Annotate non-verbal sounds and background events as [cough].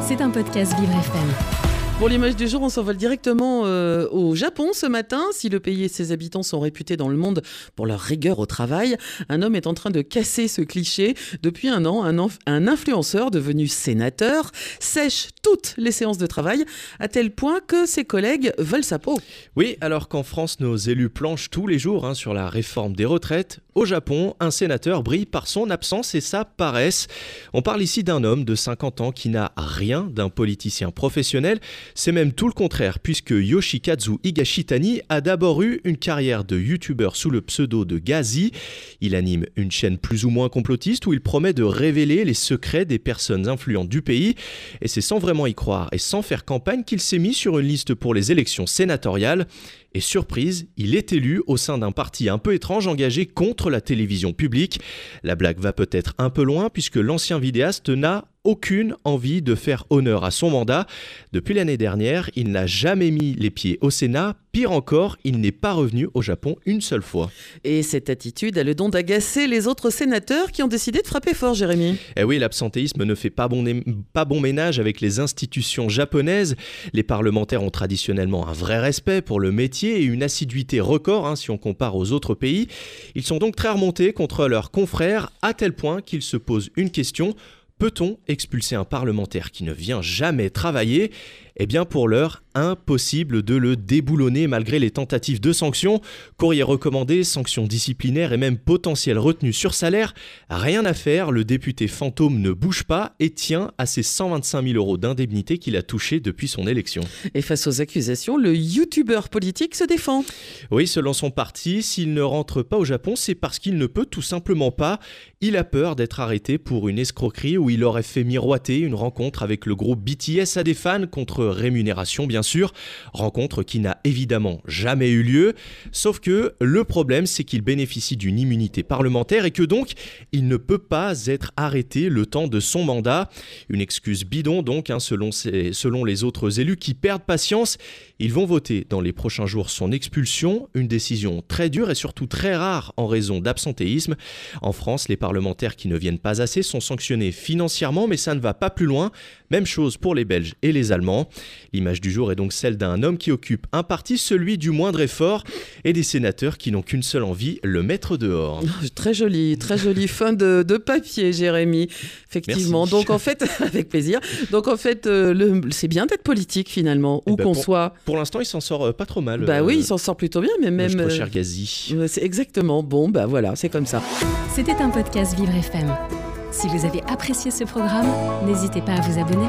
C'est un podcast Vivre FM. Pour l'image du jour, on s'envole directement euh, au Japon ce matin. Si le pays et ses habitants sont réputés dans le monde pour leur rigueur au travail, un homme est en train de casser ce cliché. Depuis un an, un, un influenceur devenu sénateur sèche les séances de travail, à tel point que ses collègues veulent sa peau. Oui, alors qu'en France, nos élus planchent tous les jours hein, sur la réforme des retraites, au Japon, un sénateur brille par son absence et sa paresse. On parle ici d'un homme de 50 ans qui n'a rien d'un politicien professionnel. C'est même tout le contraire, puisque Yoshikazu Higashitani a d'abord eu une carrière de youtubeur sous le pseudo de Gazi. Il anime une chaîne plus ou moins complotiste où il promet de révéler les secrets des personnes influentes du pays. Et c'est sans vraiment y croire et sans faire campagne qu'il s'est mis sur une liste pour les élections sénatoriales. Et surprise, il est élu au sein d'un parti un peu étrange engagé contre la télévision publique. La blague va peut-être un peu loin puisque l'ancien vidéaste n'a aucune envie de faire honneur à son mandat. Depuis l'année dernière, il n'a jamais mis les pieds au Sénat. Pire encore, il n'est pas revenu au Japon une seule fois. Et cette attitude a le don d'agacer les autres sénateurs qui ont décidé de frapper fort, Jérémy. Eh oui, l'absentéisme ne fait pas bon, pas bon ménage avec les institutions japonaises. Les parlementaires ont traditionnellement un vrai respect pour le métier et une assiduité record hein, si on compare aux autres pays. Ils sont donc très remontés contre leurs confrères à tel point qu'ils se posent une question Peut-on expulser un parlementaire qui ne vient jamais travailler Eh bien pour l'heure, impossible de le déboulonner malgré les tentatives de sanctions. Courrier recommandé, sanctions disciplinaires et même potentielles retenues sur salaire. Rien à faire, le député fantôme ne bouge pas et tient à ses 125 000 euros d'indemnité qu'il a touché depuis son élection. Et face aux accusations, le youtubeur politique se défend. Oui, selon son parti, s'il ne rentre pas au Japon, c'est parce qu'il ne peut tout simplement pas. Il a peur d'être arrêté pour une escroquerie où il aurait fait miroiter une rencontre avec le groupe BTS à des fans contre rémunération bien sûr rencontre qui n'a évidemment jamais eu lieu, sauf que le problème c'est qu'il bénéficie d'une immunité parlementaire et que donc il ne peut pas être arrêté le temps de son mandat. Une excuse bidon donc hein, selon, selon les autres élus qui perdent patience. Ils vont voter dans les prochains jours son expulsion, une décision très dure et surtout très rare en raison d'absentéisme. En France, les parlementaires qui ne viennent pas assez sont sanctionnés financièrement, mais ça ne va pas plus loin. Même chose pour les Belges et les Allemands. L'image du jour est donc celle d'un homme qui occupe un parti, celui du moindre effort, et des sénateurs qui n'ont qu'une seule envie, le mettre dehors. très joli, très joli [laughs] fin de, papier, Jérémy. Effectivement. Donc en fait, [laughs] avec plaisir. Donc en fait, euh, c'est bien d'être politique finalement, où eh ben, qu'on soit. Pour l'instant, il s'en sort euh, pas trop mal. Bah oui, euh, il s'en sort plutôt bien, mais même. Notre cher Gazi. c'est exactement. Bon, bah voilà, c'est comme ça. C'était un podcast Vivre FM. Si vous avez apprécié ce programme, n'hésitez pas à vous abonner.